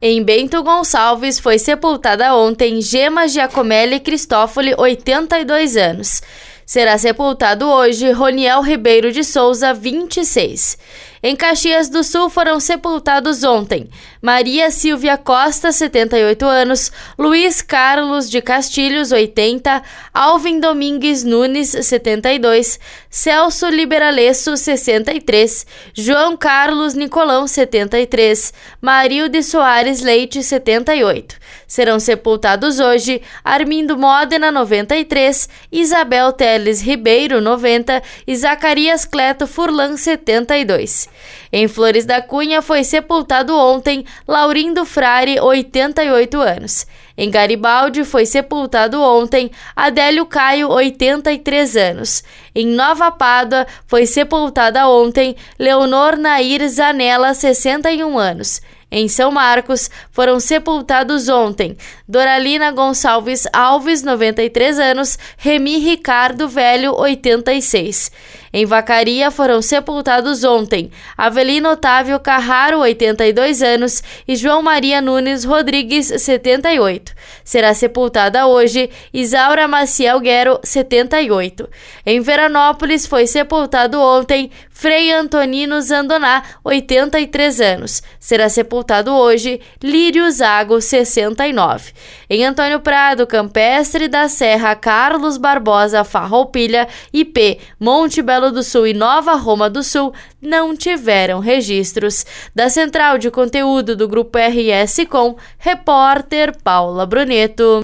Em Bento Gonçalves foi sepultada ontem Gema Giacomelli Cristófoli, 82 anos. Será sepultado hoje Roniel Ribeiro de Souza, 26. Em Caxias do Sul foram sepultados ontem Maria Silvia Costa, 78 anos, Luiz Carlos de Castilhos, 80, Alvin Domingues Nunes, 72, Celso Liberalesso, 63, João Carlos Nicolão, 73, Marilde Soares Leite, 78. Serão sepultados hoje Armindo Modena, 93, Isabel Teles Ribeiro, 90 e Zacarias Cleto Furlan, 72. Em Flores da Cunha foi sepultado ontem Laurindo Frare, 88 anos. Em Garibaldi foi sepultado ontem Adélio Caio, 83 anos. Em Nova Pádua foi sepultada ontem Leonor Nair Zanella, 61 anos. Em São Marcos, foram sepultados ontem Doralina Gonçalves Alves, 93 anos, Remi Ricardo Velho, 86. Em Vacaria foram sepultados ontem Avelino Otávio Carraro, 82 anos, e João Maria Nunes Rodrigues, 78. Será sepultada hoje Isaura Maciel Guero, 78. Em Veranópolis foi sepultado ontem Frei Antonino Zandoná, 83 anos. Será sepultado hoje Lírio Zago, 69. Em Antônio Prado, Campestre da Serra, Carlos Barbosa Farroupilha, IP, Monte Belo do Sul e Nova Roma do Sul não tiveram registros. Da Central de Conteúdo do Grupo RS Com, repórter Paula Bruneto.